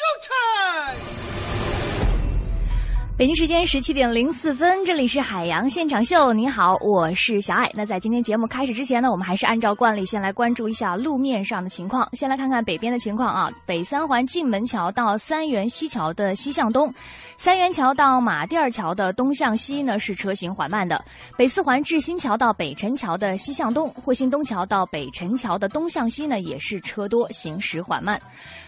showtime! 北京时间十七点零四分，这里是海洋现场秀。你好，我是小艾。那在今天节目开始之前呢，我们还是按照惯例先来关注一下路面上的情况。先来看看北边的情况啊，北三环进门桥到三元西桥的西向东。三元桥到马甸桥的东向西呢是车行缓慢的，北四环志新桥到北辰桥的西向东，惠新东桥到北辰桥的东向西呢也是车多，行驶缓慢。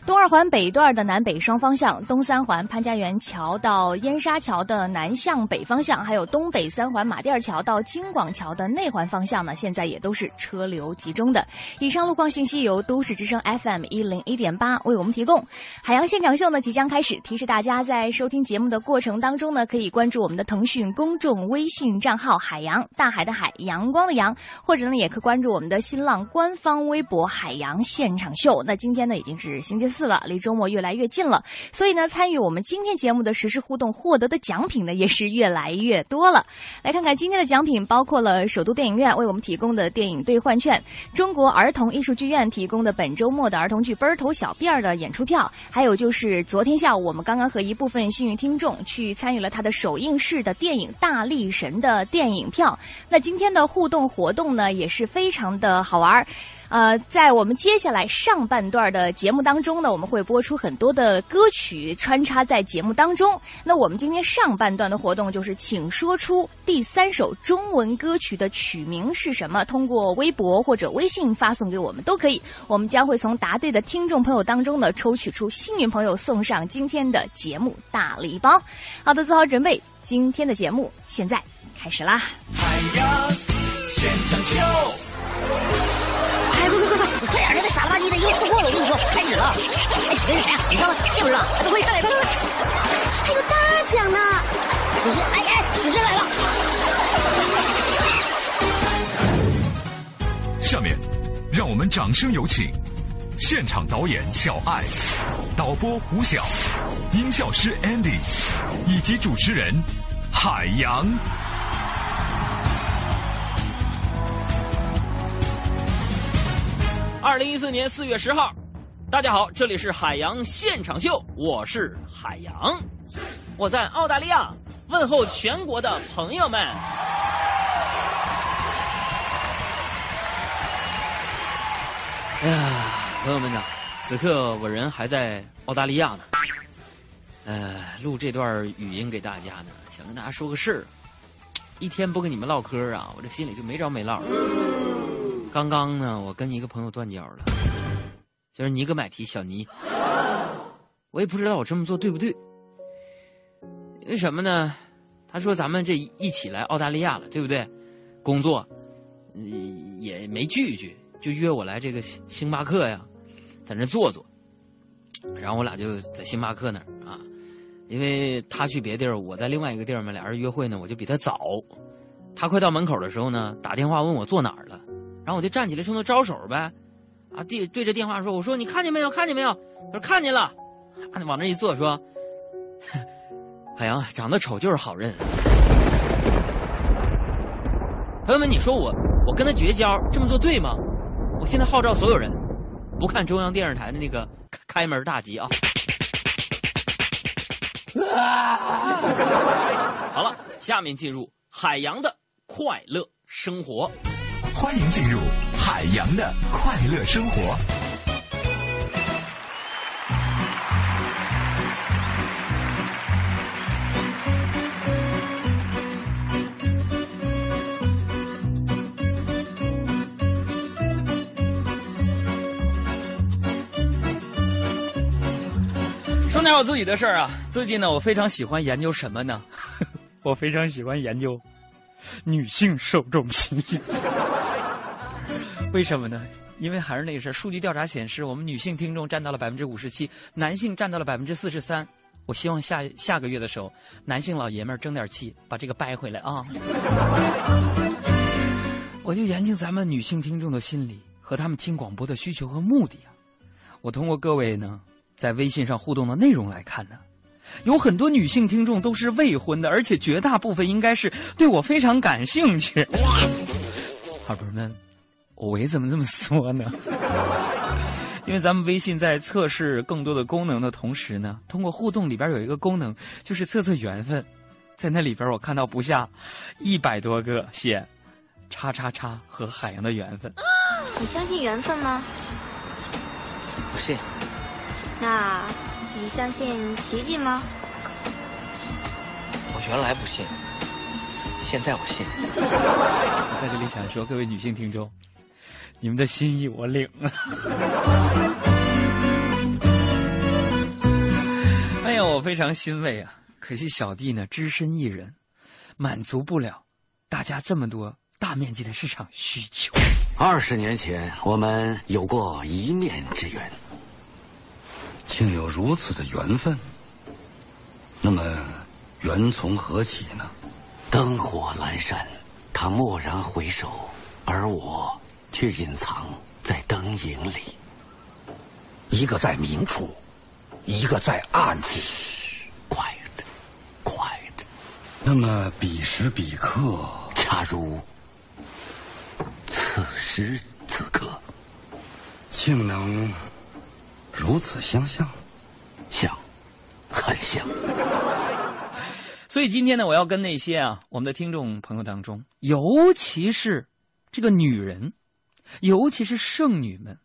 东二环北段的南北双方向，东三环潘家园桥到燕莎 桥的南向北方向，还有东北三环马甸桥到京广桥的内环方向。呢，现在也都是车流集中的。以上路况信息由都市之声 FM 一零一点八为我们提供。海洋现场秀呢即将开始，提示大家在收听节目。的过程当中呢，可以关注我们的腾讯公众微信账号“海洋大海的海阳光的阳”，或者呢，也可关注我们的新浪官方微博“海洋现场秀”。那今天呢，已经是星期四了，离周末越来越近了，所以呢，参与我们今天节目的实时互动，获得的奖品呢，也是越来越多了。来看看今天的奖品，包括了首都电影院为我们提供的电影兑换券，中国儿童艺术剧院提供的本周末的儿童剧《奔儿头小辫儿》的演出票，还有就是昨天下午我们刚刚和一部分幸运。听众去参与了他的首映式的电影《大力神》的电影票。那今天的互动活动呢，也是非常的好玩儿。呃，在我们接下来上半段的节目当中呢，我们会播出很多的歌曲穿插在节目当中。那我们今天上半段的活动就是，请说出第三首中文歌曲的曲名是什么？通过微博或者微信发送给我们都可以。我们将会从答对的听众朋友当中呢，抽取出幸运朋友，送上今天的节目大礼包。好的，做好准备，今天的节目现在开始啦！海洋现场秀。快点，这傻了吧唧的又错过了。我跟你说，开始了。哎，主持人是谁啊？你知道吗？这不知道。快快来，快来！还有大奖呢。主持人，哎哎，主持人来了。下面，让我们掌声有请现场导演小爱、导播胡晓、音效师 Andy 以及主持人海洋。二零一四年四月十号，大家好，这里是海洋现场秀，我是海洋，我在澳大利亚问候全国的朋友们。哎呀，朋友们呐，此刻我人还在澳大利亚呢，呃，录这段语音给大家呢，想跟大家说个事儿，一天不跟你们唠嗑啊，我这心里就没着没落。刚刚呢，我跟一个朋友断交了，就是尼格买提小尼。我也不知道我这么做对不对，为什么呢？他说咱们这一起来澳大利亚了，对不对？工作，嗯，也没拒绝，就约我来这个星巴克呀，在那坐坐。然后我俩就在星巴克那儿啊，因为他去别地儿，我在另外一个地儿嘛，俩人约会呢，我就比他早。他快到门口的时候呢，打电话问我坐哪儿了。然后我就站起来冲他招手呗，啊，对对着电话说：“我说你看见没有？看见没有？”他说：“看见了。”啊，往那一坐说：“海洋长得丑就是好人。”朋友们，你说我我跟他绝交这么做对吗？我现在号召所有人不看中央电视台的那个开门大吉啊！好了，下面进入海洋的快乐生活。欢迎进入海洋的快乐生活。说点我自己的事儿啊，最近呢，我非常喜欢研究什么呢？我非常喜欢研究女性受众心理。为什么呢？因为还是那个事儿，数据调查显示，我们女性听众占到了百分之五十七，男性占到了百分之四十三。我希望下下个月的时候，男性老爷们争点气，把这个掰回来啊！我就研究咱们女性听众的心理和他们听广播的需求和目的啊。我通过各位呢在微信上互动的内容来看呢，有很多女性听众都是未婚的，而且绝大部分应该是对我非常感兴趣。好朋友们。我为什么这么说呢？因为咱们微信在测试更多的功能的同时呢，通过互动里边有一个功能，就是测测缘分。在那里边，我看到不下一百多个写“叉叉叉”和海洋的缘分。你相信缘分吗？不信。那你相信奇迹吗？我原来不信，现在我信。我在这里想说，各位女性听众，你们的心意我领了。哎呀，我非常欣慰啊！可惜小弟呢，只身一人，满足不了大家这么多大面积的市场需求。二十年前，我们有过一面之缘，竟有如此的缘分。那么，缘从何起呢？灯火阑珊，他蓦然回首，而我却隐藏在灯影里。一个在明处，一个在暗处。那么彼时彼刻，恰如此时此刻，竟能如此相像，像，很像。所以今天呢，我要跟那些啊，我们的听众朋友当中，尤其是这个女人，尤其是剩女们。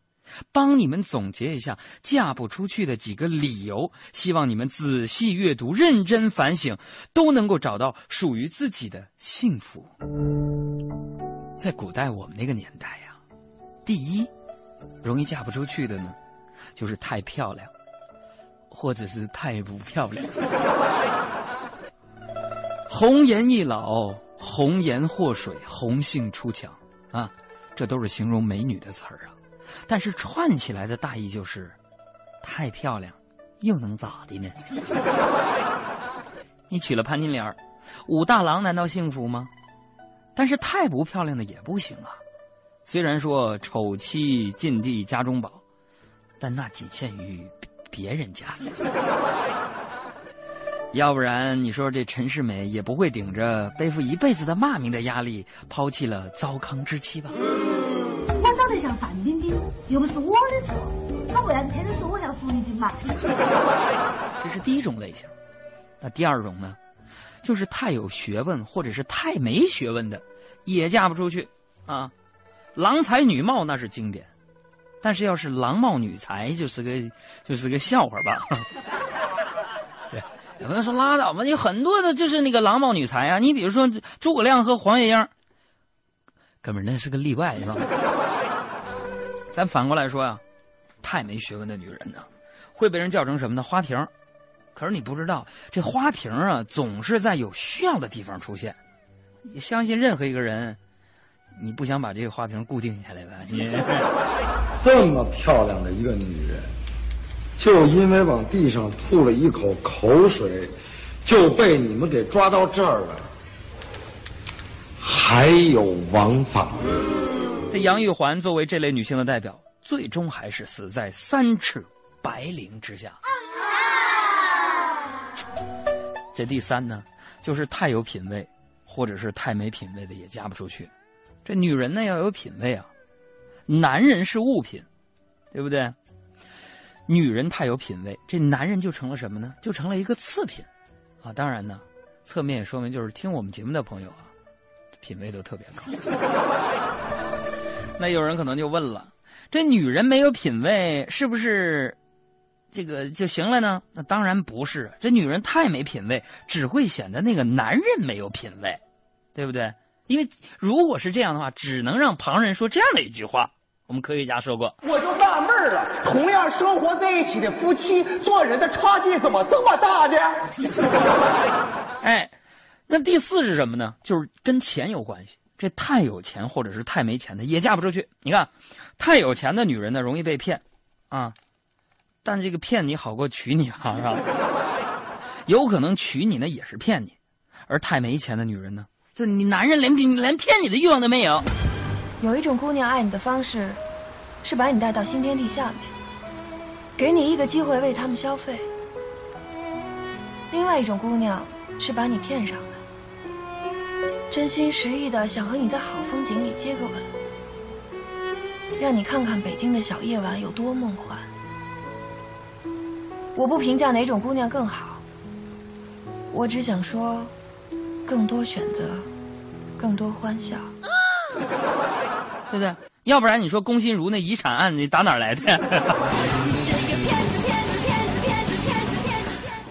帮你们总结一下嫁不出去的几个理由，希望你们仔细阅读、认真反省，都能够找到属于自己的幸福。在古代我们那个年代呀，第一，容易嫁不出去的呢，就是太漂亮，或者是太不漂亮。红颜易老，红颜祸水，红杏出墙啊，这都是形容美女的词儿啊。但是串起来的大意就是，太漂亮，又能咋的呢？你娶了潘金莲武大郎难道幸福吗？但是太不漂亮的也不行啊。虽然说丑妻近地家中宝，但那仅限于别人家。要不然你说这陈世美也不会顶着背负一辈子的骂名的压力，抛弃了糟糠之妻吧？我长得像范冰冰，又不是我的错，他为啥子偏偏说我像狐狸精嘛？这是第一种类型。那第二种呢，就是太有学问或者是太没学问的，也嫁不出去啊。郎才女貌那是经典，但是要是郎貌女才，就是个就是个笑话吧。有朋友说拉倒吧，有很多的就是那个郎貌女才啊。你比如说诸葛亮和黄月英，哥们那是个例外是吧？咱反过来说呀，太没学问的女人呢，会被人叫成什么呢？花瓶。可是你不知道，这花瓶啊，总是在有需要的地方出现。你相信任何一个人，你不想把这个花瓶固定下来吧？你这么漂亮的一个女人，就因为往地上吐了一口口水，就被你们给抓到这儿了，还有王法。这杨玉环作为这类女性的代表，最终还是死在三尺白绫之下。这第三呢，就是太有品位，或者是太没品位的也嫁不出去。这女人呢要有品位啊，男人是物品，对不对？女人太有品位，这男人就成了什么呢？就成了一个次品啊！当然呢，侧面也说明就是听我们节目的朋友啊，品位都特别高。那有人可能就问了：这女人没有品位，是不是这个就行了呢？那当然不是，这女人太没品位，只会显得那个男人没有品位，对不对？因为如果是这样的话，只能让旁人说这样的一句话。我们科学家说过，我就纳闷了：同样生活在一起的夫妻，做人的差距怎么这么大呢？哎，那第四是什么呢？就是跟钱有关系。这太有钱或者是太没钱的也嫁不出去。你看，太有钱的女人呢容易被骗，啊，但这个骗你好过娶你啊，是吧？有可能娶你呢也是骗你，而太没钱的女人呢，这你男人连连骗你的欲望都没有。有一种姑娘爱你的方式，是把你带到新天地下面，给你一个机会为他们消费；另外一种姑娘是把你骗上来。真心实意的想和你在好风景里接个吻，让你看看北京的小夜晚有多梦幻。我不评价哪种姑娘更好，我只想说，更多选择，更多欢笑，对不对？要不然你说龚心如那遗产案，你打哪儿来的？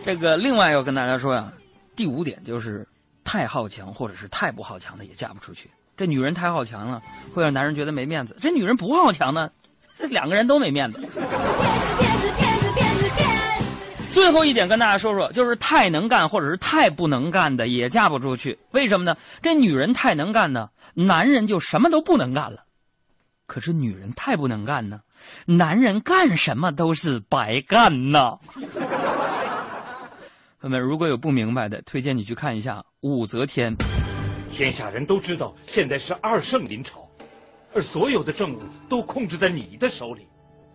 这个另外要跟大家说呀，第五点就是太好强或者是太不好强的也嫁不出去。这女人太好强了，会让男人觉得没面子；这女人不好强呢，这两个人都没面子。最后一点跟大家说说，就是太能干或者是太不能干的也嫁不出去。为什么呢？这女人太能干呢，男人就什么都不能干了；可是女人太不能干呢，男人干什么都是白干呐。朋友们，如果有不明白的，推荐你去看一下武则天。天下人都知道，现在是二圣临朝，而所有的政务都控制在你的手里，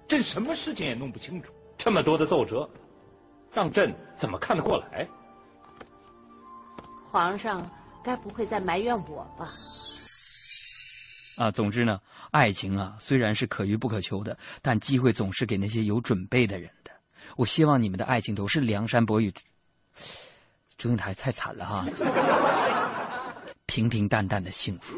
朕什么事情也弄不清楚。这么多的奏折。让朕怎么看得过来？皇上该不会在埋怨我吧？啊，总之呢，爱情啊，虽然是可遇不可求的，但机会总是给那些有准备的人的。我希望你们的爱情都是梁山伯与祝英台，太惨了哈，平平淡淡的幸福。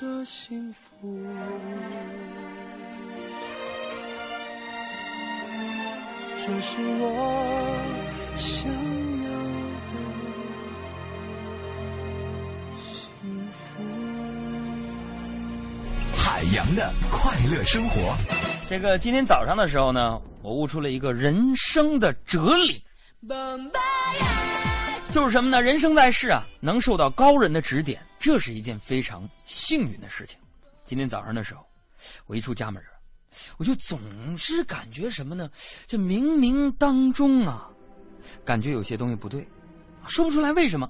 的幸福。这是我想要的幸福。海洋的快乐生活。这个今天早上的时候呢，我悟出了一个人生的哲理，就是什么呢？人生在世啊，能受到高人的指点，这是一件非常幸运的事情。今天早上的时候，我一出家门。我就总是感觉什么呢？这冥冥当中啊，感觉有些东西不对，说不出来为什么，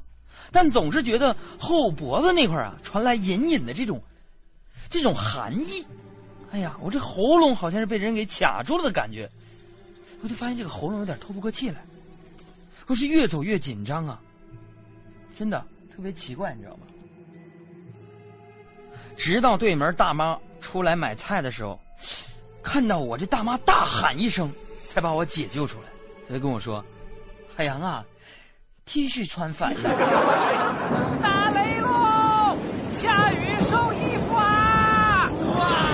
但总是觉得后脖子那块啊传来隐隐的这种这种寒意。哎呀，我这喉咙好像是被人给卡住了的感觉，我就发现这个喉咙有点透不过气来。我是越走越紧张啊，真的特别奇怪，你知道吗？直到对门大妈出来买菜的时候。看到我，这大妈大喊一声，才把我解救出来。她就跟我说：“海洋啊，T 恤穿反了。”打雷喽！下雨收衣服啊！哇！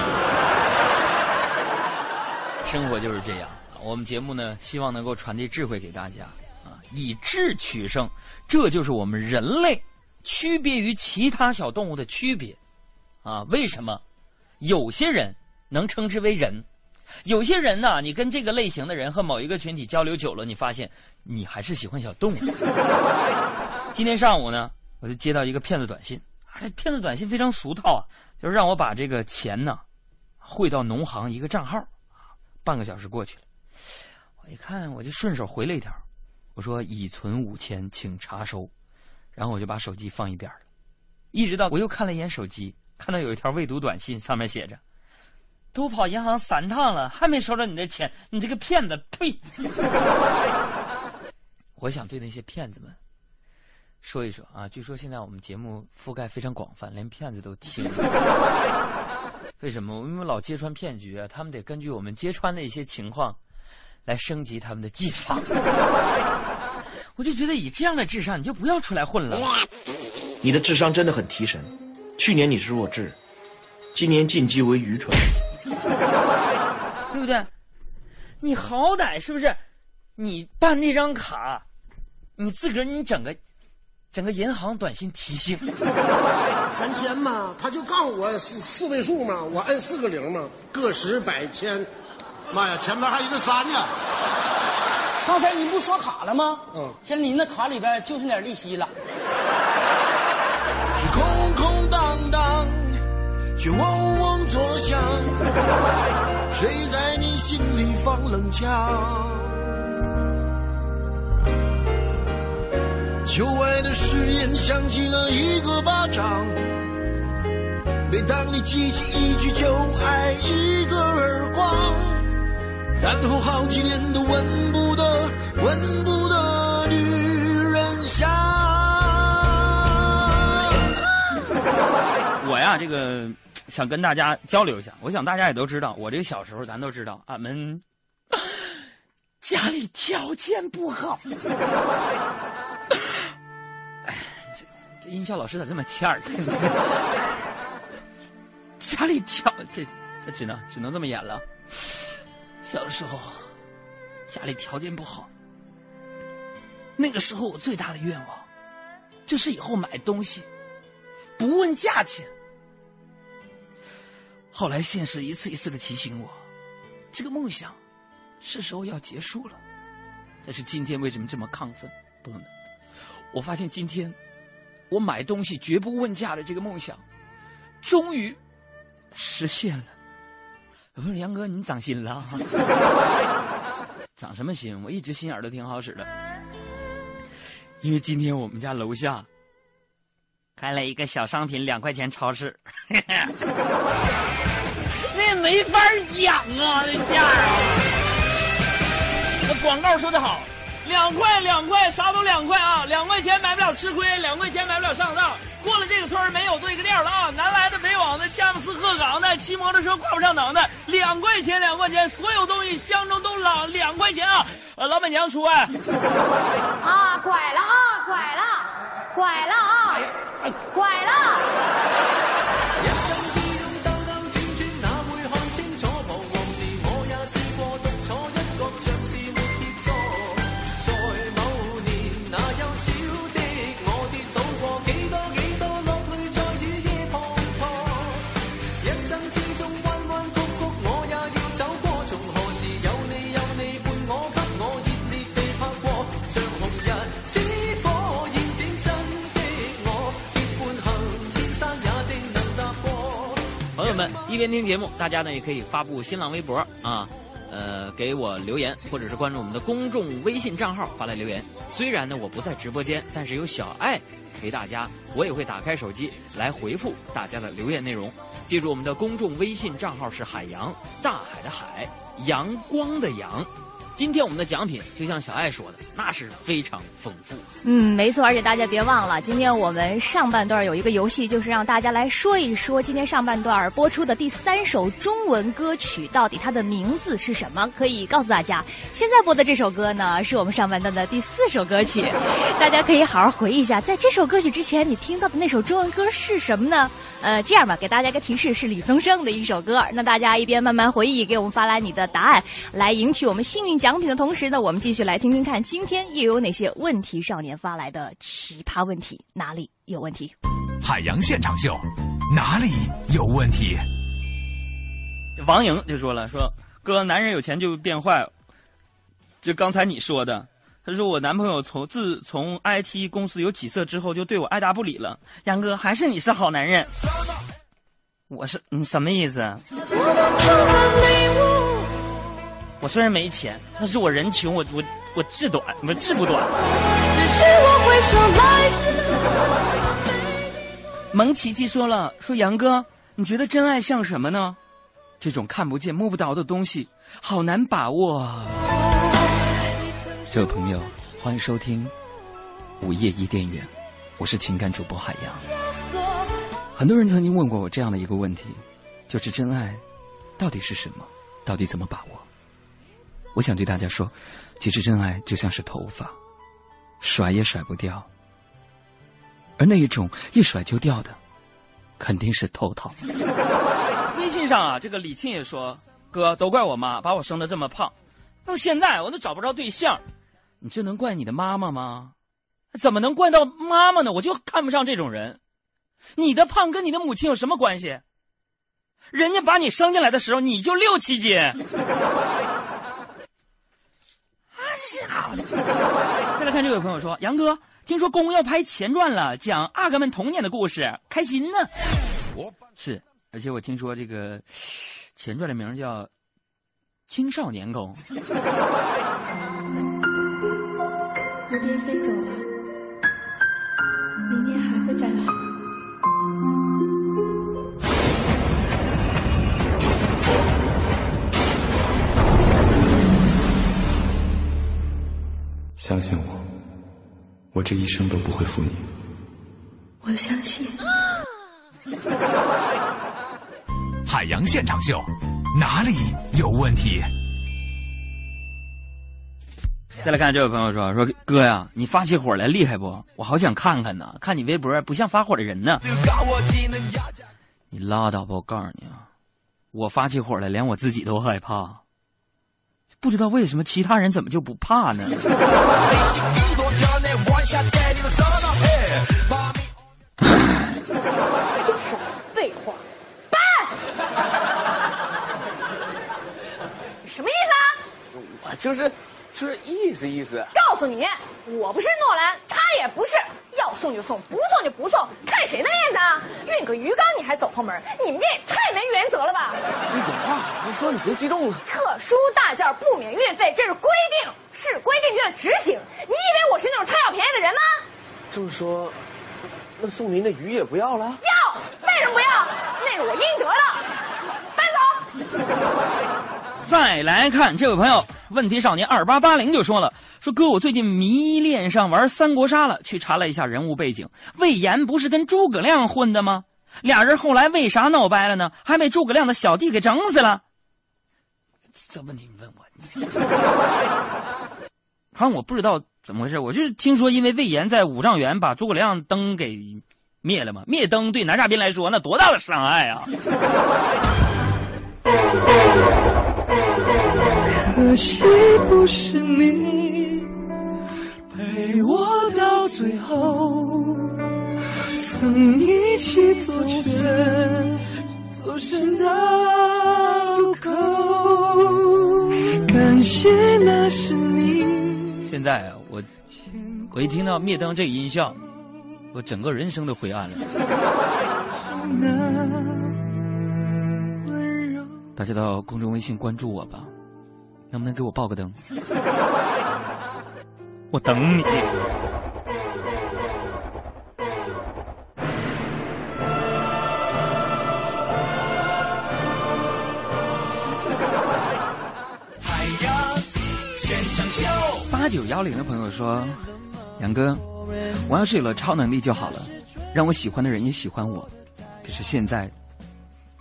生活就是这样。我们节目呢，希望能够传递智慧给大家啊，以智取胜，这就是我们人类区别于其他小动物的区别啊。为什么？有些人。能称之为人，有些人呢，你跟这个类型的人和某一个群体交流久了，你发现你还是喜欢小动物。今天上午呢，我就接到一个骗子短信，啊，这骗子短信非常俗套啊，就是让我把这个钱呢汇到农行一个账号。半个小时过去了，我一看，我就顺手回了一条，我说已存五千，请查收。然后我就把手机放一边了，一直到我又看了一眼手机，看到有一条未读短信，上面写着。都跑银行三趟了，还没收着你的钱，你这个骗子！呸！我想对那些骗子们说一说啊，据说现在我们节目覆盖非常广泛，连骗子都听。为什么？因为老揭穿骗局啊，他们得根据我们揭穿的一些情况来升级他们的技法。我就觉得以这样的智商，你就不要出来混了。你的智商真的很提神。去年你是弱智，今年晋级为愚蠢。对不对？你好歹是不是？你办那张卡，你自个儿你整个，整个银行短信提醒。三千嘛，他就告诉我四四位数嘛，我按四个零嘛，个十百千，妈呀，前面还一个三呢。刚才你不刷卡了吗？嗯。现在你那卡里边就剩点利息了。是空空荡荡，却嗡嗡作响。谁在你心里放冷枪？旧爱的誓言响起了一个巴掌。每当你记起一句就爱，一个耳光，然后好几年都闻不得、闻不得女人香。我呀，这个想跟大家交流一下。我想大家也都知道，我这个小时候咱都知道，俺们家里条件不好。哎，这这音效老师咋这么欠儿？家里条这这只能只能这么演了。小时候家里条件不好，那个时候我最大的愿望就是以后买东西不问价钱。后来现实一次一次的提醒我，这个梦想是时候要结束了。但是今天为什么这么亢奋，朋友们？我发现今天我买东西绝不问价的这个梦想，终于。实现了，我说杨哥，你长心了？长什么心？我一直心眼都挺好使的。因为今天我们家楼下开了一个小商品两块钱超市，那没法讲啊，那价啊！那广告说的好，两块两块，啥都两块啊，两块钱买不了吃亏，两块钱买不了上当。过了这个村没有对个店了啊！南来的北往的，佳木斯鹤岗的，骑摩托车挂不上档的，两块钱两块钱，所有东西相中都两两块钱啊！呃，老板娘出来。啊，拐了啊，拐了，拐了啊，拐边听节目，大家呢也可以发布新浪微博啊，呃，给我留言，或者是关注我们的公众微信账号发来留言。虽然呢我不在直播间，但是有小爱陪大家，我也会打开手机来回复大家的留言内容。记住我们的公众微信账号是海洋，大海的海，阳光的阳。今天我们的奖品就像小爱说的，那是非常丰富。嗯，没错，而且大家别忘了，今天我们上半段有一个游戏，就是让大家来说一说今天上半段播出的第三首中文歌曲到底它的名字是什么？可以告诉大家，现在播的这首歌呢，是我们上半段的第四首歌曲。大家可以好好回忆一下，在这首歌曲之前你听到的那首中文歌是什么呢？呃，这样吧，给大家一个提示，是李宗盛的一首歌。那大家一边慢慢回忆，给我们发来你的答案，来赢取我们幸运奖。奖品的同时呢，我们继续来听听看，今天又有哪些问题少年发来的奇葩问题？哪里有问题？海洋现场秀，哪里有问题？王莹就说了：“说哥，男人有钱就变坏。就刚才你说的，他说我男朋友从自从 IT 公司有起色之后，就对我爱答不理了。杨哥，还是你是好男人。我是你什么意思？”我虽然没钱，但是我人穷，我我我志短，我志不短。蒙奇奇说了，说杨哥，你觉得真爱像什么呢？这种看不见摸不着的东西，好难把握。这位朋友，欢迎收听午夜伊甸园，我是情感主播海洋。很多人曾经问过我这样的一个问题，就是真爱到底是什么？到底怎么把握？我想对大家说，其实真爱就像是头发，甩也甩不掉。而那一种一甩就掉的，肯定是头套。微信上啊，这个李沁也说：“哥，都怪我妈把我生的这么胖，到现在我都找不着对象。你这能怪你的妈妈吗？怎么能怪到妈妈呢？我就看不上这种人。你的胖跟你的母亲有什么关系？人家把你生进来的时候你就六七斤。” 再来看这位朋友说：“杨哥，听说宫要拍前传了，讲阿哥们童年的故事，开心呢。是，而且我听说这个前传的名叫《青少年宫》。蝴蝶飞走了，明年还会再来相信我，我这一生都不会负你。我相信。海洋现场秀，哪里有问题？再来看这位朋友说：“说哥呀，你发起火来厉害不？我好想看看呢。看你微博不像发火的人呢。你拉倒吧！我告诉你啊，我发起火来连我自己都害怕。不知道为什么其他人怎么就不怕呢？废话，办！什么意思啊？我就是。”就是意思意思。告诉你，我不是诺兰，他也不是。要送就送，不送就不送，看谁的面子啊！运个鱼缸你还走后门，你们这也太没原则了吧！你有话你说，你别激动了。特殊大件不免运费，这是规定，是规定就要执行。你以为我是那种贪小便宜的人吗？这么说，那送您的鱼也不要了？要，为什么不要？那是我应得的。搬走。再来看这位朋友，问题少年二八八零就说了：“说哥，我最近迷恋上玩三国杀了，去查了一下人物背景，魏延不是跟诸葛亮混的吗？俩人后来为啥闹掰了呢？还被诸葛亮的小弟给整死了。这问题你问我，反正我不知道怎么回事，我就是听说因为魏延在五丈原把诸葛亮灯给灭了嘛，灭灯对南沙兵来说那多大的伤害啊！”可惜不是你陪我到最后，曾一起走却走失那路口。感谢那是你。现在啊，我一听到灭灯这个音效，我整个人生都灰暗了。大家到公众微信关注我吧。能不能给我报个灯？我等你。八九幺零的朋友说：“杨哥，我要是有了超能力就好了，让我喜欢的人也喜欢我。可是现在，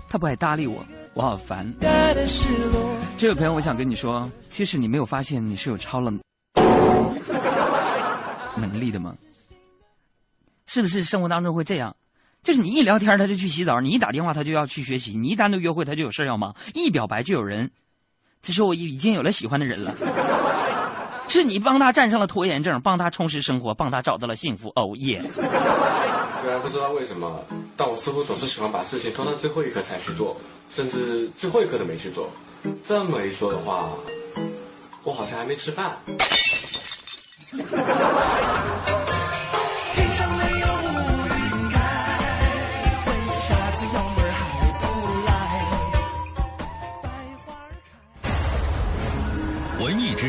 他不爱搭理我。”我好烦。这位朋友，我想跟你说，其实你没有发现你是有超能 能力的吗？是不是生活当中会这样？就是你一聊天他就去洗澡，你一打电话他就要去学习，你一单独约会他就有事要忙，一表白就有人。其实我已经有了喜欢的人了，是你帮他战胜了拖延症，帮他充实生活，帮他找到了幸福。哦耶！虽然不知道为什么，但我似乎总是喜欢把事情拖到最后一刻才去做。甚至最后一刻都没去做，这么一说的话，我好像还没吃饭。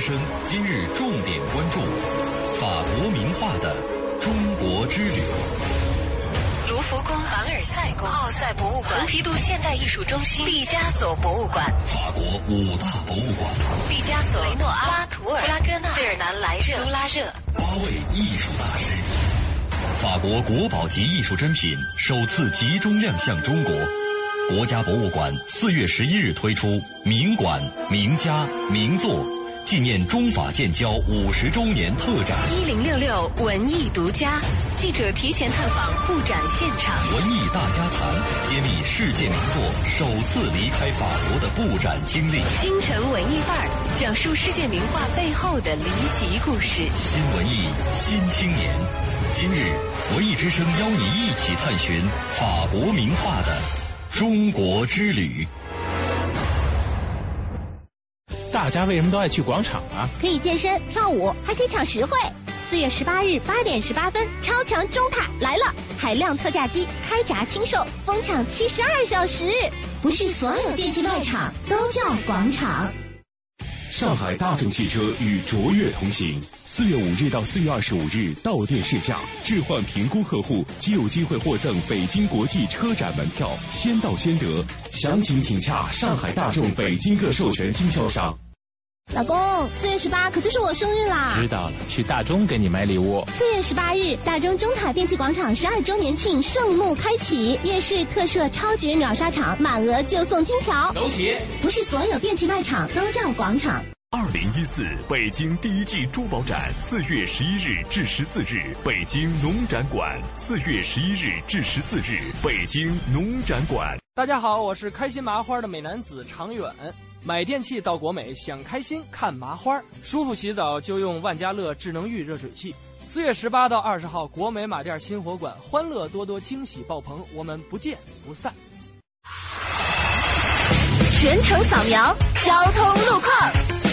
今日重点关注：法国名画的中国之旅。卢浮宫、凡尔赛宫、奥赛博物馆、蓬皮杜现代艺术中心、毕加索博物馆、法国五大博物馆、毕加索、雷诺阿、拉图尔、布拉戈纳、费尔南莱热、苏拉热，八位艺术大师。法国国宝级艺术珍品首次集中亮相中国，国家博物馆四月十一日推出名馆、名家、名作。纪念中法建交五十周年特展，一零六六文艺独家记者提前探访布展现场，文艺大家谈揭秘世界名作首次离开法国的布展经历，京城文艺范儿讲述世界名画背后的离奇故事，新文艺新青年。今日文艺之声邀你一起探寻法国名画的中国之旅。大家为什么都爱去广场啊？可以健身、跳舞，还可以抢实惠。四月十八日八点十八分，超强中塔来了，海量特价机开闸清售，疯抢七十二小时。不是所有电器卖场都叫广场。上海大众汽车与卓越同行，四月五日到四月二十五日到店试驾，置换评估客户即有机会获赠北京国际车展门票，先到先得。详情请洽上海大众北京各授权经销商。老公，四月十八可就是我生日啦！知道了，去大中给你买礼物。四月十八日，大中中塔电器广场十二周年庆盛幕开启，夜市特设超值秒杀场，满额就送金条。走起！不是所有电器卖场都叫广场。二零一四北京第一季珠宝展，四月十一日至十四日，北京农展馆。四月十一日至十四日，北京农展馆。大家好，我是开心麻花的美男子常远。买电器到国美，想开心看麻花，舒服洗澡就用万家乐智能浴热水器。四月十八到二十号，国美马店新火馆，欢乐多多，惊喜爆棚，我们不见不散。全程扫描交通路况。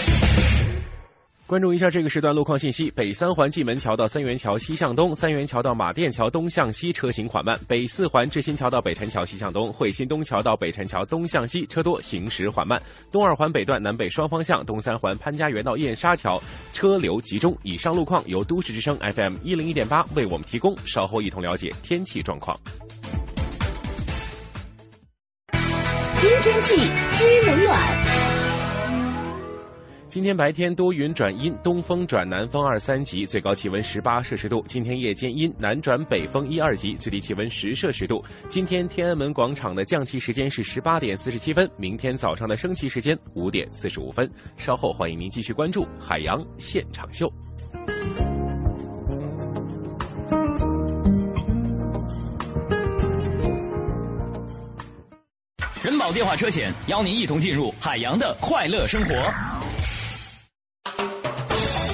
关注一下这个时段路况信息：北三环蓟门桥到三元桥西向东，三元桥到马甸桥东向西车行缓慢；北四环志新桥到北辰桥西向东，惠新东桥到北辰桥东向西车多，行驶缓慢。东二环北段南北双方向，东三环潘家园到燕莎桥车流集中。以上路况由都市之声 FM 一零一点八为我们提供，稍后一同了解天气状况。今天气知冷暖。今天白天多云转阴，东风转南风二三级，最高气温十八摄氏度。今天夜间阴，南转北风一二级，最低气温十摄氏度。今天天安门广场的降旗时间是十八点四十七分，明天早上的升旗时间五点四十五分。稍后欢迎您继续关注海洋现场秀。人保电话车险邀您一同进入海洋的快乐生活。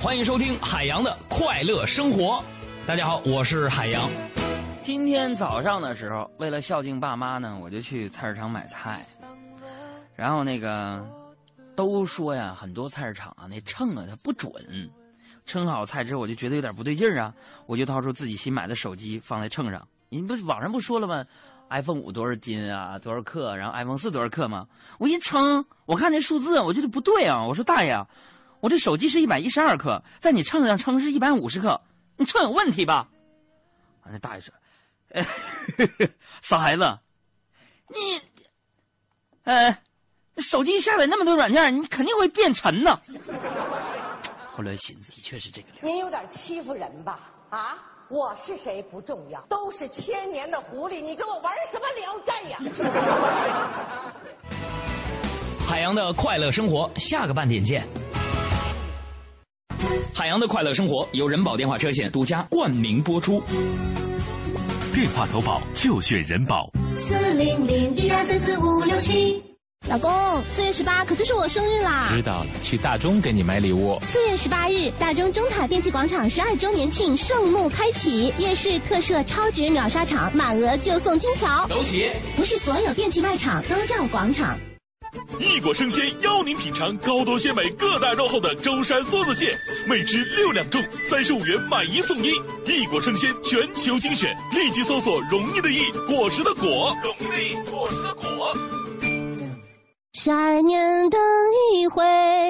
欢迎收听海洋的快乐生活。大家好，我是海洋。今天早上的时候，为了孝敬爸妈呢，我就去菜市场买菜。然后那个都说呀，很多菜市场啊，那秤啊它不准。称好菜之后，我就觉得有点不对劲儿啊，我就掏出自己新买的手机放在秤上。你不是网上不说了吗？iPhone 五多少斤啊，多少克？然后 iPhone 四多少克吗？我一称，我看那数字，我觉得不对啊。我说大爷。我这手机是一百一十二克，在你秤上称是一百五十克，你秤有问题吧？啊，那大爷说：“傻孩子，你，呃，手机下载那么多软件，你肯定会变沉的。”后来寻思，的确是这个理。您有点欺负人吧？啊，我是谁不重要，都是千年的狐狸，你跟我玩什么聊斋呀？海洋的快乐生活，下个半点见。海洋的快乐生活由人保电话车险独家冠名播出，电话投保就选人保。四零零一二三四五六七。老公，四月十八可就是我生日啦！知道了，去大中给你买礼物。四月十八日，大中中塔电器广场十二周年庆盛幕开启，夜市特设超值秒杀场，满额就送金条。走起！不是所有电器卖场都叫广场。一果生鲜邀您品尝高多鲜美、个大肉厚的舟山梭子蟹，每只六两重，三十五元买一送一。一果生鲜全球精选，立即搜索“容易的易，果实的果”，容易的易，果实的果。十二年等一回，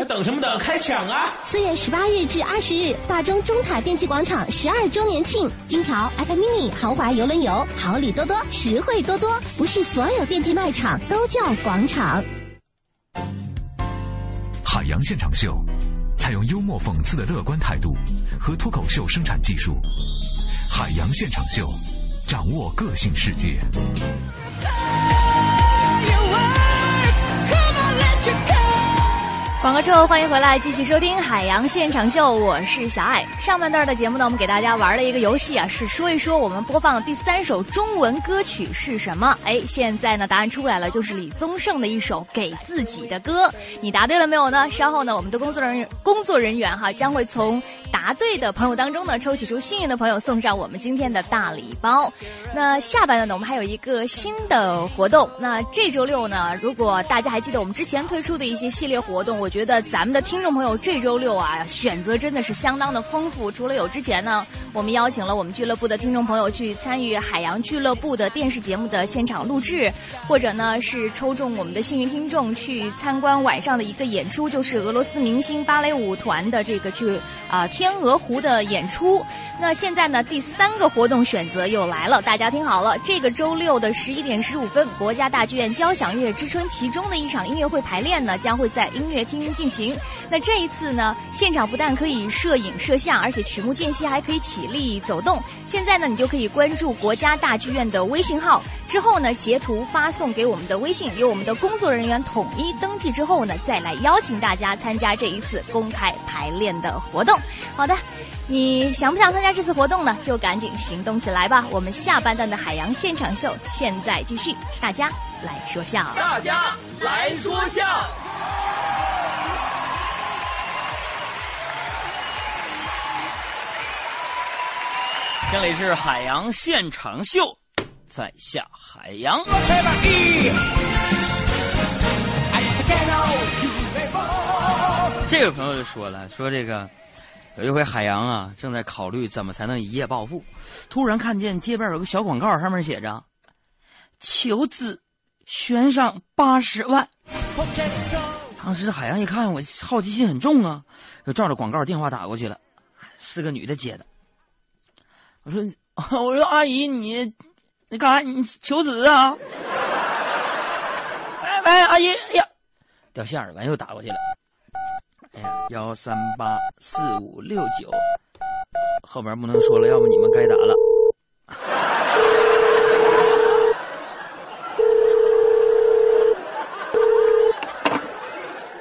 等什么等？开抢啊！四月十八日至二十日，大中中塔电器广场十二周年庆，金条、iPad mini、豪华游轮游，好礼多多，实惠多多。不是所有电器卖场都叫广场。海洋现场秀，采用幽默讽刺的乐观态度和脱口秀生产技术。海洋现场秀，掌握个性世界。广告之后，欢迎回来继续收听《海洋现场秀》，我是小爱。上半段的节目呢，我们给大家玩了一个游戏啊，是说一说我们播放的第三首中文歌曲是什么。哎，现在呢，答案出来了，就是李宗盛的一首《给自己的歌》。你答对了没有呢？稍后呢，我们的工作人员工作人员哈将会从答对的朋友当中呢抽取出幸运的朋友，送上我们今天的大礼包。那下半段呢，我们还有一个新的活动。那这周六呢，如果大家还记得我们之前推出的一些系列活动，我我觉得咱们的听众朋友这周六啊，选择真的是相当的丰富。除了有之前呢，我们邀请了我们俱乐部的听众朋友去参与海洋俱乐部的电视节目的现场录制，或者呢是抽中我们的幸运听众去参观晚上的一个演出，就是俄罗斯明星芭蕾舞团的这个去啊、天鹅湖的演出。那现在呢，第三个活动选择又来了，大家听好了，这个周六的十一点十五分，国家大剧院交响乐之春其中的一场音乐会排练呢，将会在音乐厅进行。那这一次呢，现场不但可以摄影摄像，而且曲目间隙还可以起立走动。现在呢，你就可以关注国家大剧院的微信号，之后呢，截图发送给我们的微信，由我们的工作人员统一登记之后呢，再来邀请大家参加这一次公开排练的活动。好的。你想不想参加这次活动呢？就赶紧行动起来吧！我们下半段的海洋现场秀现在继续，大家来说笑。大家来说笑。这里是海洋现场秀，在下海洋。这位朋友就说了，说这个有一回海洋啊正在考虑怎么才能一夜暴富，突然看见街边有个小广告，上面写着“求资，悬赏八十万”。当时海洋一看，我好奇心很重啊，就照着广告电话打过去了，是个女的接的。我说：“ 我说阿姨，你你干啥？你求子啊？”喂 喂，阿姨，哎呀，掉线了，完又打过去了。哎呀，幺三八四五六九，后边不能说了，要不你们该打了。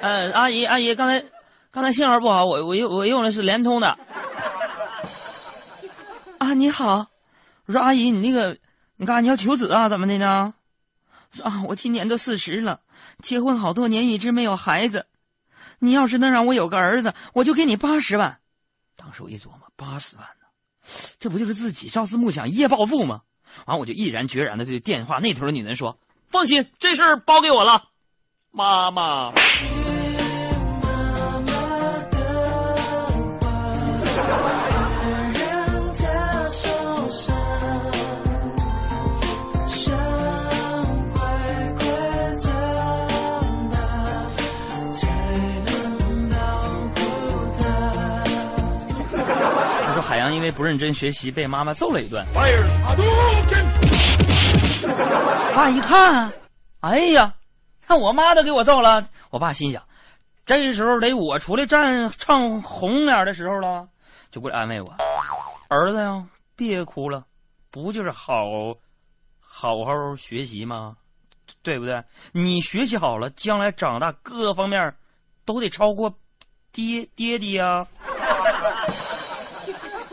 呃，阿姨，阿姨，刚才刚才信号不好，我我用我用的是联通的。你好，我说阿姨，你那个，你干啥？你要求子啊？怎么的呢？说啊，我今年都四十了，结婚好多年，一直没有孩子。你要是能让我有个儿子，我就给你八十万。当时我一琢磨，八十万呢，这不就是自己朝思暮想一夜暴富吗？完，我就毅然决然的对电话那头的女人说：“放心，这事儿包给我了，妈妈。”因为不认真学习被妈妈揍了一顿。爸一看，哎呀，看我妈都给我揍了。我爸心想，这时候得我出来站唱红脸的时候了，就过来安慰我：“儿子呀，别哭了，不就是好好好学习吗？对不对？你学习好了，将来长大各方面都得超过爹爹爹呀。”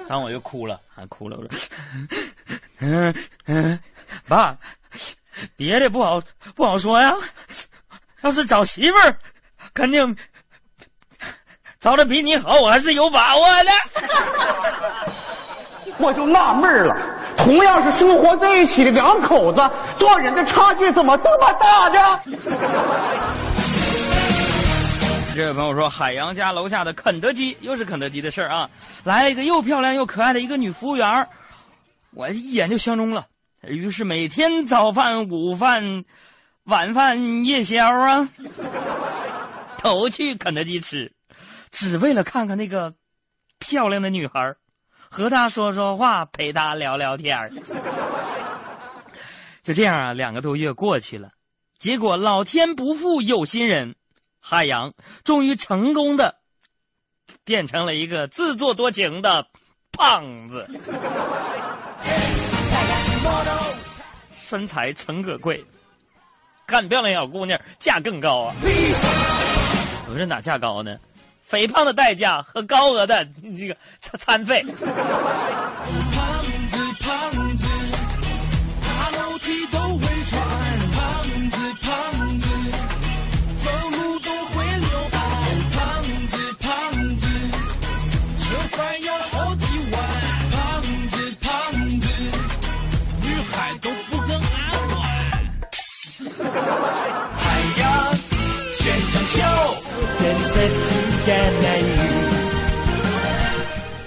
然后我就哭了，还哭了。我说：“嗯嗯，爸，别的不好不好说呀。要是找媳妇儿，肯定找的比你好，我还是有把握的。我就纳闷了，同样是生活在一起的两口子，做人的差距怎么这么大呢？这位朋友说，海洋家楼下的肯德基又是肯德基的事儿啊，来了一个又漂亮又可爱的一个女服务员，我一眼就相中了。于是每天早饭、午饭、晚饭、夜宵啊，都去肯德基吃，只为了看看那个漂亮的女孩，和她说说话，陪她聊聊天儿。就这样啊，两个多月过去了，结果老天不负有心人。海洋终于成功的变成了一个自作多情的胖子，身材诚可贵，干漂亮小姑娘价更高啊！不是哪价高呢？肥胖的代价和高额的这个餐餐费。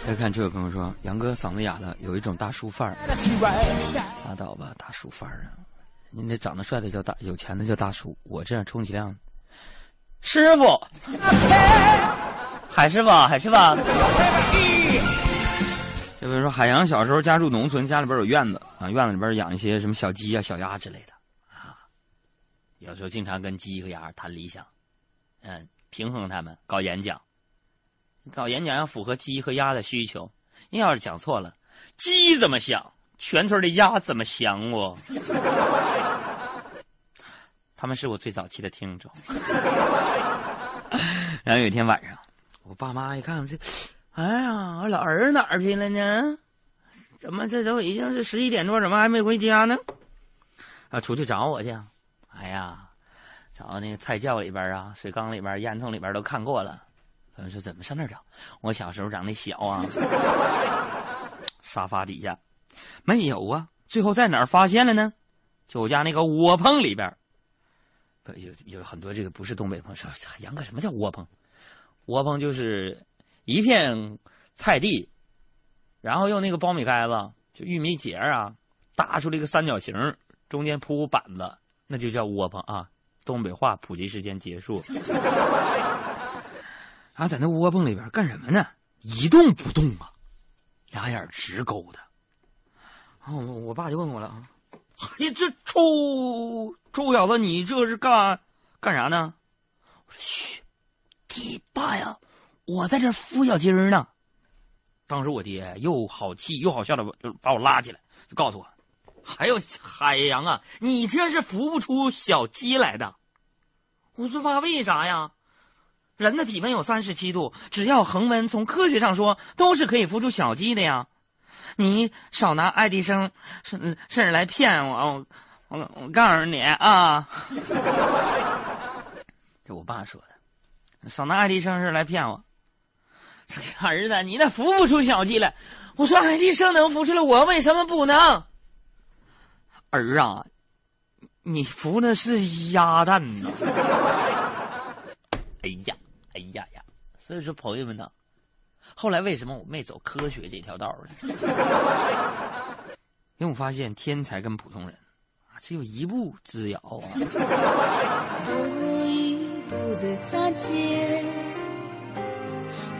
再看这位朋友说：“杨哥嗓子哑了，有一种大叔范儿。”拉倒吧，大叔范儿啊！你那长得帅的叫大，有钱的叫大叔。我这样充其量，师傅，海师傅，海师傅。这位说海洋小时候家住农村，家里边有院子啊，院子里边养一些什么小鸡啊、小鸭之类的啊。有时候经常跟鸡和鸭谈理想，嗯，平衡他们，搞演讲。搞演讲要符合鸡和鸭的需求，你要是讲错了，鸡怎么想，全村的鸭怎么想我？他们是我最早期的听众。然后有一天晚上，我爸妈一看这，哎呀，我老儿哪儿去了呢？怎么这都已经是十一点多，怎么还没回家呢？啊，出去找我去。哎呀，找那个菜窖里边啊，水缸里边、烟囱里边都看过了。有人说怎么上那儿找？我小时候长得小啊，沙发底下没有啊。最后在哪儿发现了呢？就我家那个窝棚里边。有有很多这个不是东北朋友说杨哥什么叫窝棚？窝棚就是一片菜地，然后用那个苞米杆子就玉米节啊搭出了一个三角形，中间铺板子，那就叫窝棚啊。东北话普及时间结束。啊，在那窝棚里边干什么呢？一动不动啊，俩眼直勾的。哦，我我爸就问我了啊，哎，这臭臭小子，你这是干干啥呢？我说嘘，你爸呀，我在这孵小鸡儿呢。当时我爹又好气又好笑的就把我拉起来，就告诉我，还有海洋啊，你这是孵不出小鸡来的。我说爸，为啥呀？人的体温有三十七度，只要恒温，从科学上说都是可以孵出小鸡的呀。你少拿爱迪生甚甚至来骗我，我我我告诉你啊，这我爸说的，少拿爱迪生事来骗我。儿子，你那孵不出小鸡来。我说爱迪生能孵出来，我为什么不能？儿啊，你服的是鸭蛋呢。哎呀！哎呀呀！所以说，朋友们呢，后来为什么我没走科学这条道呢？因为我发现天才跟普通人啊，只有一步之遥啊。一步的擦肩，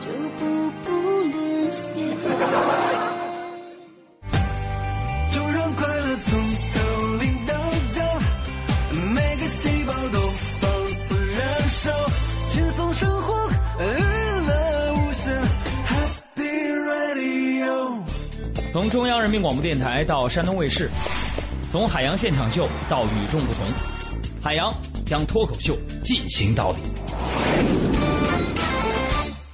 就步步沦陷。就让快乐从从中央人民广播电台到山东卫视，从海洋现场秀到与众不同，海洋将脱口秀进行到底。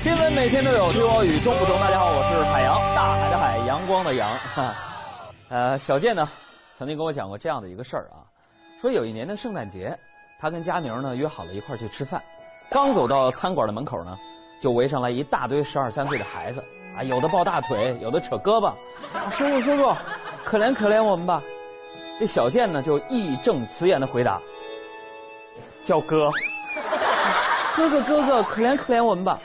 新闻每天都有，听我与众不同。大家好，我是海洋，大海的海，阳光的阳。哈，呃，小健呢，曾经跟我讲过这样的一个事儿啊，说有一年的圣诞节，他跟佳明呢约好了一块去吃饭，刚走到餐馆的门口呢，就围上来一大堆十二三岁的孩子啊，有的抱大腿，有的扯胳膊，叔叔叔叔，可怜可怜我们吧。这小健呢就义正辞严的回答，叫哥，哥哥哥哥，可怜可怜我们吧。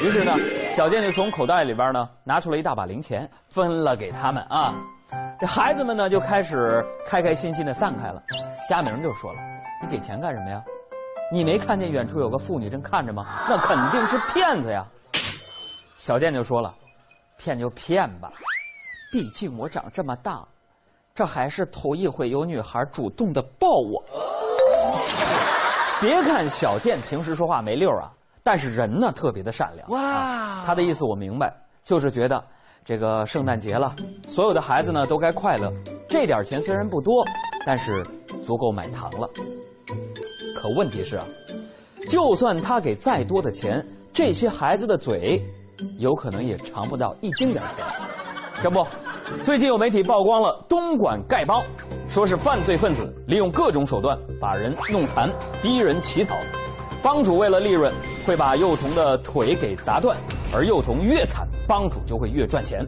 于是呢，小健就从口袋里边呢拿出了一大把零钱，分了给他们啊。这孩子们呢就开始开开心心的散开了。佳明就说了：“你给钱干什么呀？”你没看见远处有个妇女正看着吗？那肯定是骗子呀。小健就说了：“骗就骗吧，毕竟我长这么大，这还是头一回有女孩主动的抱我。”别看小健平时说话没溜啊，但是人呢特别的善良。哇，他的意思我明白，就是觉得这个圣诞节了，所有的孩子呢都该快乐。这点钱虽然不多，但是足够买糖了。可问题是啊，就算他给再多的钱，这些孩子的嘴，有可能也尝不到一丁点甜。这不，最近有媒体曝光了东莞丐帮。说是犯罪分子利用各种手段把人弄残，逼人乞讨。帮主为了利润，会把幼童的腿给砸断，而幼童越惨，帮主就会越赚钱。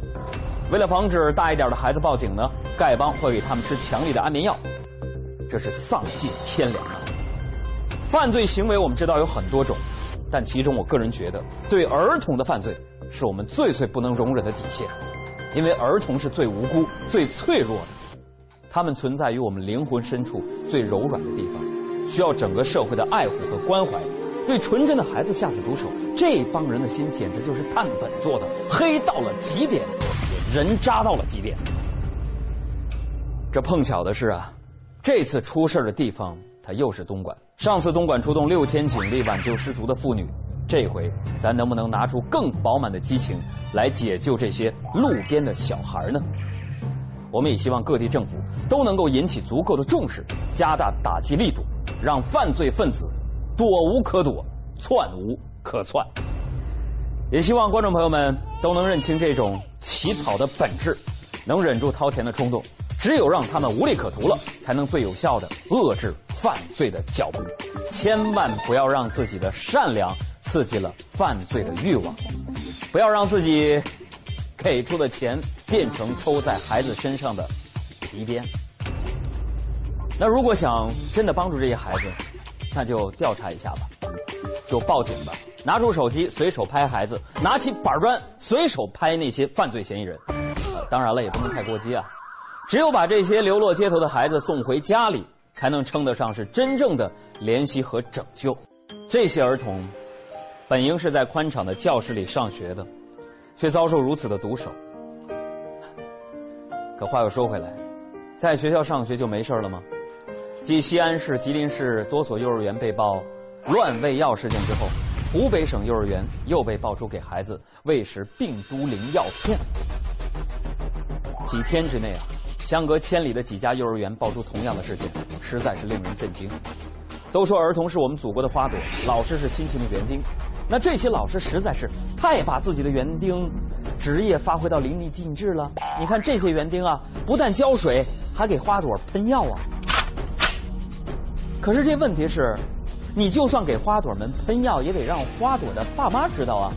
为了防止大一点的孩子报警呢，丐帮会给他们吃强力的安眠药。这是丧尽天良啊！犯罪行为我们知道有很多种，但其中我个人觉得，对儿童的犯罪是我们最最不能容忍的底线，因为儿童是最无辜、最脆弱的。他们存在于我们灵魂深处最柔软的地方，需要整个社会的爱护和关怀。对纯真的孩子下此毒手，这帮人的心简直就是碳粉做的，黑到了极点，人渣到了极点。这碰巧的是啊，这次出事的地方它又是东莞。上次东莞出动六千警力挽救失足的妇女，这回咱能不能拿出更饱满的激情来解救这些路边的小孩呢？我们也希望各地政府都能够引起足够的重视，加大打击力度，让犯罪分子躲无可躲，窜无可窜。也希望观众朋友们都能认清这种乞讨的本质，能忍住掏钱的冲动。只有让他们无利可图了，才能最有效的遏制犯罪的脚步。千万不要让自己的善良刺激了犯罪的欲望，不要让自己。给出的钱变成抽在孩子身上的皮鞭。那如果想真的帮助这些孩子，那就调查一下吧，就报警吧，拿出手机随手拍孩子，拿起板砖随手拍那些犯罪嫌疑人。当然了，也不能太过激啊。只有把这些流落街头的孩子送回家里，才能称得上是真正的怜惜和拯救。这些儿童本应是在宽敞的教室里上学的。却遭受如此的毒手。可话又说回来，在学校上学就没事了吗？继西安市、吉林市多所幼儿园被曝乱喂药事件之后，湖北省幼儿园又被爆出给孩子喂食病毒灵药片。几天之内啊，相隔千里的几家幼儿园爆出同样的事件，实在是令人震惊。都说儿童是我们祖国的花朵，老师是辛勤的园丁。那这些老师实在是太把自己的园丁职业发挥到淋漓尽致了。你看这些园丁啊，不但浇水，还给花朵喷药啊。可是这问题是，你就算给花朵们喷药，也得让花朵的爸妈知道啊。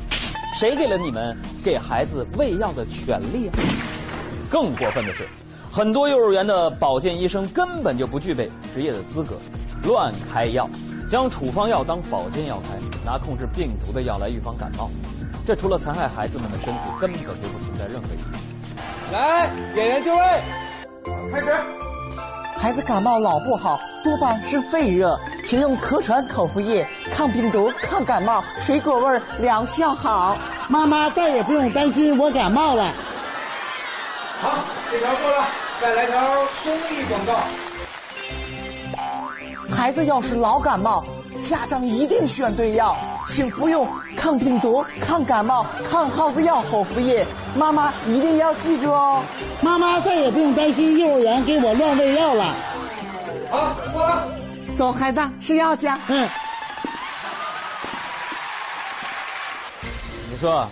谁给了你们给孩子喂药的权利啊？更过分的是，很多幼儿园的保健医生根本就不具备职业的资格，乱开药。将处方药当保健药材，拿控制病毒的药来预防感冒，这除了残害孩子们的身体，根本就不存在任何意义。来，演员就位，开始。孩子感冒老不好，多半是肺热，请用咳喘口服液，抗病毒、抗感冒，水果味疗效好。妈妈再也不用担心我感冒了。好，这条过了，再来条公益广告。孩子要是老感冒，家长一定选对药，请服用抗病毒、抗感冒、抗耗子药口服液。妈妈一定要记住哦，妈妈再也不用担心幼儿园给我乱喂药了。好，过了，走，孩子，吃药去。嗯。你说，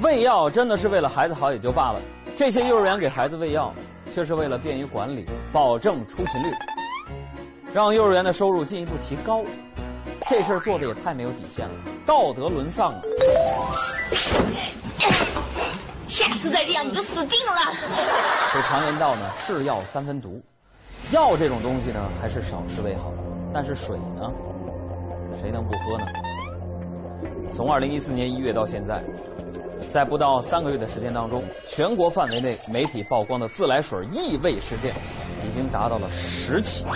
喂药真的是为了孩子好也就罢了，这些幼儿园给孩子喂药，却是为了便于管理，保证出勤率。让幼儿园的收入进一步提高，这事儿做的也太没有底线了，道德沦丧了！下次再这样你就死定了。这常言道呢，是药三分毒，药这种东西呢，还是少吃为好。但是水呢，谁能不喝呢？从二零一四年一月到现在，在不到三个月的时间当中，全国范围内媒体曝光的自来水异味事件，已经达到了十起。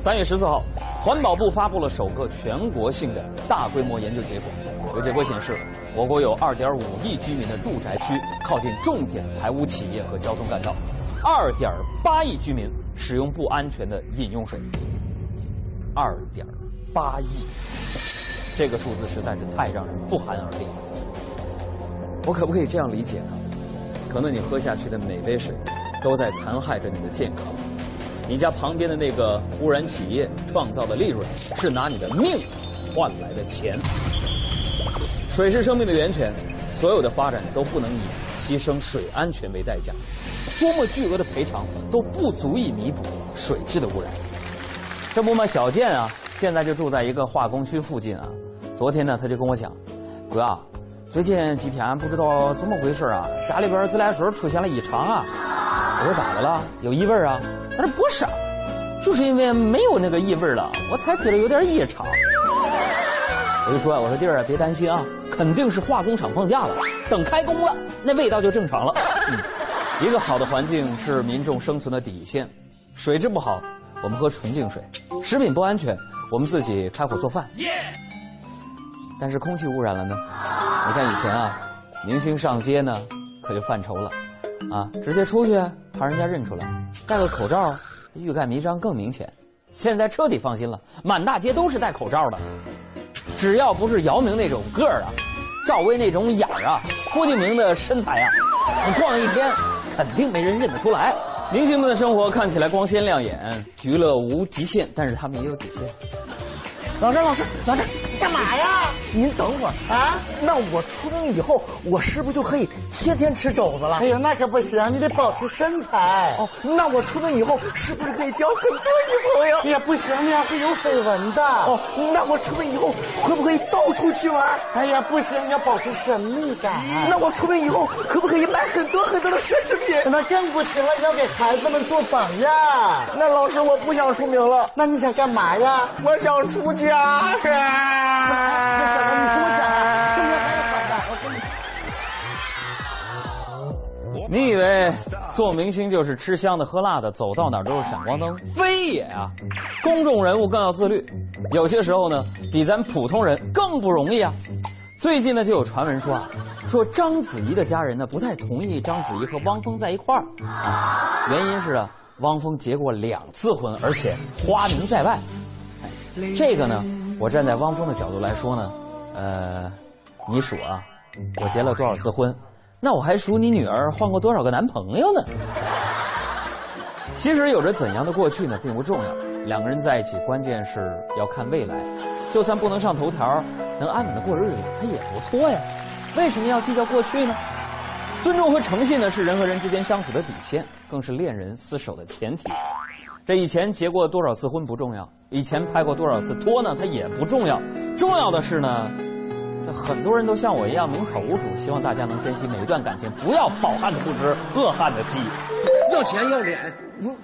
三月十四号，环保部发布了首个全国性的大规模研究结果。有结果显示，我国有二点五亿居民的住宅区靠近重点排污企业和交通干道，二点八亿居民使用不安全的饮用水。二点八亿，这个数字实在是太让人不寒而栗。我可不可以这样理解呢？可能你喝下去的每杯水，都在残害着你的健康。你家旁边的那个污染企业创造的利润，是拿你的命换来的钱。水是生命的源泉，所有的发展都不能以牺牲水安全为代价。多么巨额的赔偿都不足以弥补水质的污染。这不嘛，小健啊，现在就住在一个化工区附近啊。昨天呢，他就跟我讲，哥啊，最近几天不知道怎么回事啊，家里边自来水出现了异常啊。我说咋的了？有异味啊？他说不是，就是因为没有那个异味了，我才觉得有点异常。我就说，我说弟儿啊，别担心啊，肯定是化工厂放假了，等开工了，那味道就正常了。嗯，一个好的环境是民众生存的底线，水质不好，我们喝纯净水；食品不安全，我们自己开火做饭。但是空气污染了呢？你看以前啊，明星上街呢，可就犯愁了，啊，直接出去怕人家认出来，戴个口罩，欲盖弥彰更明显。现在彻底放心了，满大街都是戴口罩的，只要不是姚明那种个儿啊，赵薇那种眼儿啊，郭敬明的身材啊，你逛一天，肯定没人认得出来。明星们的生活看起来光鲜亮眼，娱乐无极限，但是他们也有底线。老师，老师，老师，干嘛呀？您等会儿啊！那我出名以后，我是不是就可以天天吃肘子了？哎呀，那可不行，你得保持身材。哦，那我出名以后是不是可以交很多女朋友？哎呀，不行，那样会有绯闻的。哦，那我出名以后会不会到处去玩？哎呀，不行，要保持神秘感。那我出名以后可不可以买很多很多的奢侈品？那更不行了，要给孩子们做榜样。那老师，我不想出名了。那你想干嘛呀？我想出家。你，以为做明星就是吃香的喝辣的，走到哪儿都是闪光灯？非也啊！公众人物更要自律，有些时候呢，比咱普通人更不容易啊。最近呢，就有传闻说啊，说章子怡的家人呢不太同意章子怡和汪峰在一块儿啊，原因是啊，汪峰结过两次婚，而且花名在外。这个呢，我站在汪峰的角度来说呢，呃，你数啊，我结了多少次婚，那我还数你女儿换过多少个男朋友呢？其实有着怎样的过去呢，并不重要，两个人在一起，关键是要看未来。就算不能上头条，能安稳的过日子，它也不错呀。为什么要计较过去呢？尊重和诚信呢，是人和人之间相处的底线，更是恋人厮守的前提。这以前结过多少次婚不重要，以前拍过多少次拖呢，它也不重要。重要的是呢，这很多人都像我一样名草无主，希望大家能珍惜每一段感情，不要饱汉子不知饿汉子饥。要钱要脸，我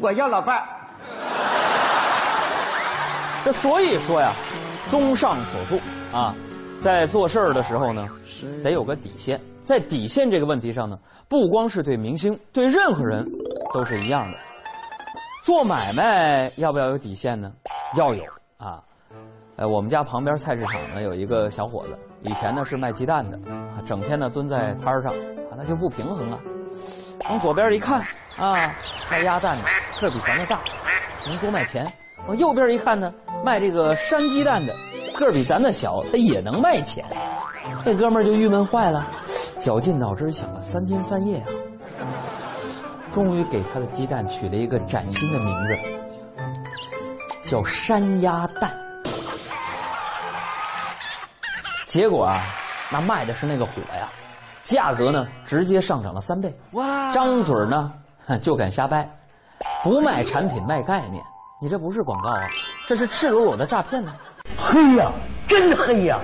我要老伴儿。这所以说呀，综上所述啊，在做事儿的时候呢，得有个底线。在底线这个问题上呢，不光是对明星，对任何人都是一样的。做买卖要不要有底线呢？要有啊！呃，我们家旁边菜市场呢有一个小伙子，以前呢是卖鸡蛋的，整天呢蹲在摊儿上，啊，那就不平衡了。往左边一看，啊，卖鸭蛋的个比咱的大，能多卖钱；往右边一看呢，卖这个山鸡蛋的个比咱的小，他也能卖钱。这哥们儿就郁闷坏了，绞尽脑汁想了三天三夜啊。终于给他的鸡蛋取了一个崭新的名字，叫山鸭蛋。结果啊，那卖的是那个火呀，价格呢直接上涨了三倍。哇！张嘴呢 就敢瞎掰，不卖产品卖概念，你这不是广告啊，这是赤裸裸的诈骗呢。黑呀，真黑呀！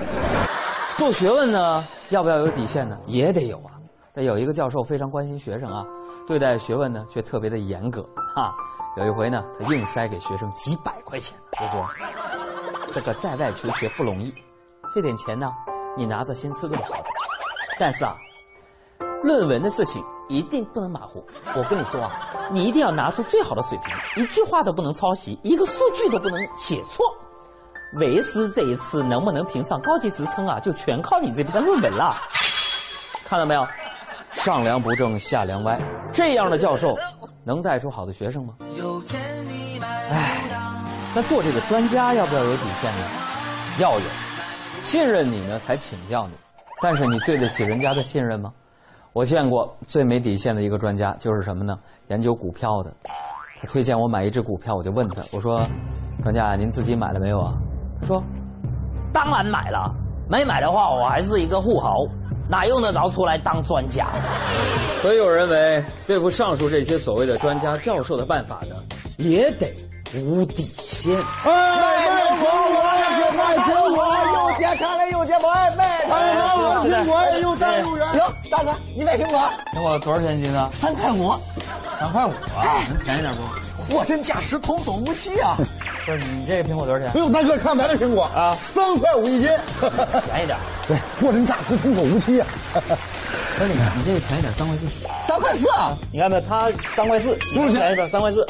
做学问呢，要不要有底线呢？也得有啊。有一个教授非常关心学生啊。对待学问呢，却特别的严格哈。有一回呢，他硬塞给学生几百块钱，就说：“这个在外求学不容易，这点钱呢，你拿着先吃顿好的。但是啊，论文的事情一定不能马虎。我跟你说啊，你一定要拿出最好的水平，一句话都不能抄袭，一个数据都不能写错。为师这一次能不能评上高级职称啊，就全靠你这篇论文了。看到没有？上梁不正下梁歪，这样的教授能带出好的学生吗？唉，那做这个专家要不要有底线呢？要有，信任你呢才请教你，但是你对得起人家的信任吗？我见过最没底线的一个专家就是什么呢？研究股票的，他推荐我买一只股票，我就问他，我说，专家您自己买了没有啊？他说，当然买了，没买的话我还是一个富豪。哪用得着出来当专家？所以有认为，对付上述这些所谓的专家教授的办法呢，也得无底线。卖苹果，我也是卖苹果，又检查了又检买，卖苹果也又大又圆。行，大哥，你买苹果？苹果多少钱一斤啊？三块五。三块五啊？能便宜点不？货真价实，童叟无欺啊！不是你这个苹果多少钱？哎呦，大哥，看咱这苹果啊，三块五一斤，便宜点。对，货真价实，童叟无欺啊！不是你，你这个便宜点，三块四。三块四啊？你看没有？他三块四，多少钱？三块四。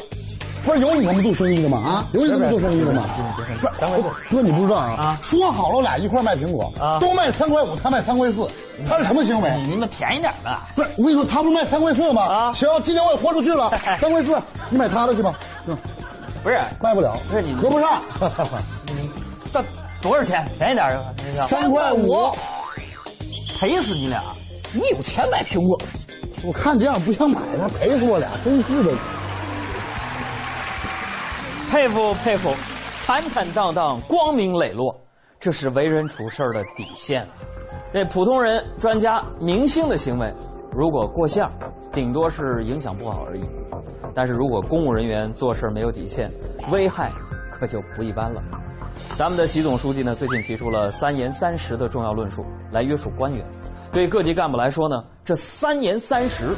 不是有你这么做生意的吗？啊，有你这么做生意的吗？不是，三块四。哥，你不知道啊？啊，说好了，我俩一块卖苹果啊，都卖三块五，他卖三块四，他是什么行为？你们便宜点吧。不是，我跟你说，他不卖三块四吗？啊，行，今天我也豁出去了，三块四，你买他的去吧。不是，卖不了，不是你合不上。到多少钱？便宜点儿，三块五，赔死你俩！你有钱买苹果？我看这样不想买了，赔死我俩，真是的。佩服佩服，坦坦荡荡、光明磊落，这是为人处事的底线。这普通人、专家、明星的行为，如果过线，顶多是影响不好而已。但是如果公务人员做事没有底线，危害可就不一般了。咱们的习总书记呢，最近提出了“三严三实”的重要论述，来约束官员。对各级干部来说呢，这三严三实。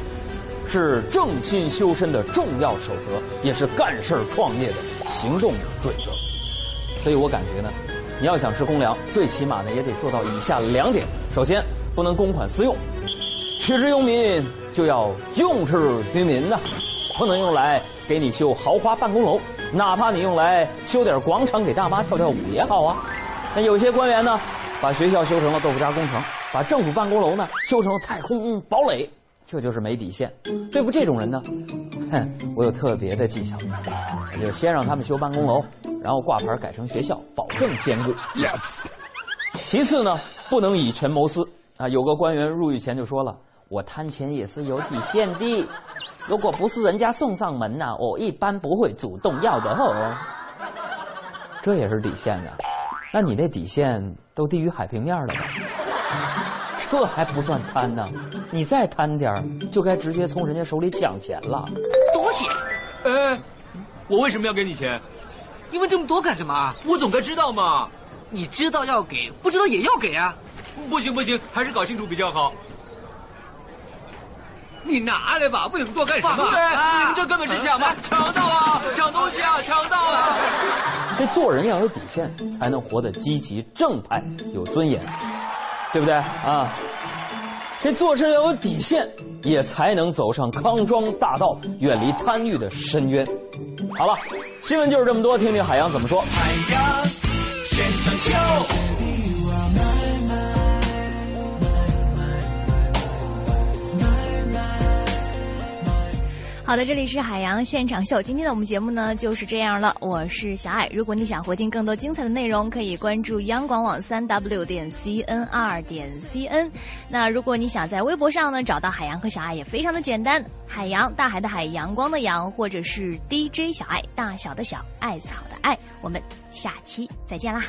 是正心修身的重要守则，也是干事创业的行动准则。所以我感觉呢，你要想吃公粮，最起码呢也得做到以下两点：首先，不能公款私用；取之于民，就要用之于民呐，不能用来给你修豪华办公楼，哪怕你用来修点广场给大妈跳跳舞也好啊。那有些官员呢，把学校修成了豆腐渣工程，把政府办公楼呢修成了太空堡垒。这就是没底线，对付这种人呢，哼，我有特别的技巧，我就先让他们修办公楼，然后挂牌改成学校，保证坚固。Yes。其次呢，不能以权谋私啊。有个官员入狱前就说了：“我贪钱也是有底线的，如果不是人家送上门呐，我一般不会主动要的哦。”这也是底线啊，那你那底线都低于海平面了吧？这还不算贪呢，你再贪点儿，就该直接从人家手里抢钱了。多谢。哎，我为什么要给你钱？你问这么多干什么？我总该知道嘛。你知道要给，不知道也要给啊。不行不行，还是搞清楚比较好。你拿来吧，问这么多干什么？你们这根本是想嘛，抢到啊，抢东西啊，抢到啊！这做人要有底线，才能活得积极正派，有尊严。对不对啊？这做事要有底线，也才能走上康庄大道，远离贪欲的深渊。好了，新闻就是这么多，听听海洋怎么说。海洋现场秀。好的，这里是海洋现场秀。今天的我们节目呢就是这样了。我是小爱。如果你想回听更多精彩的内容，可以关注央广网三 w 点 cn 点 cn。那如果你想在微博上呢找到海洋和小爱，也非常的简单。海洋，大海的海，阳光的阳，或者是 DJ 小爱，大小的小，艾草的艾。我们下期再见啦。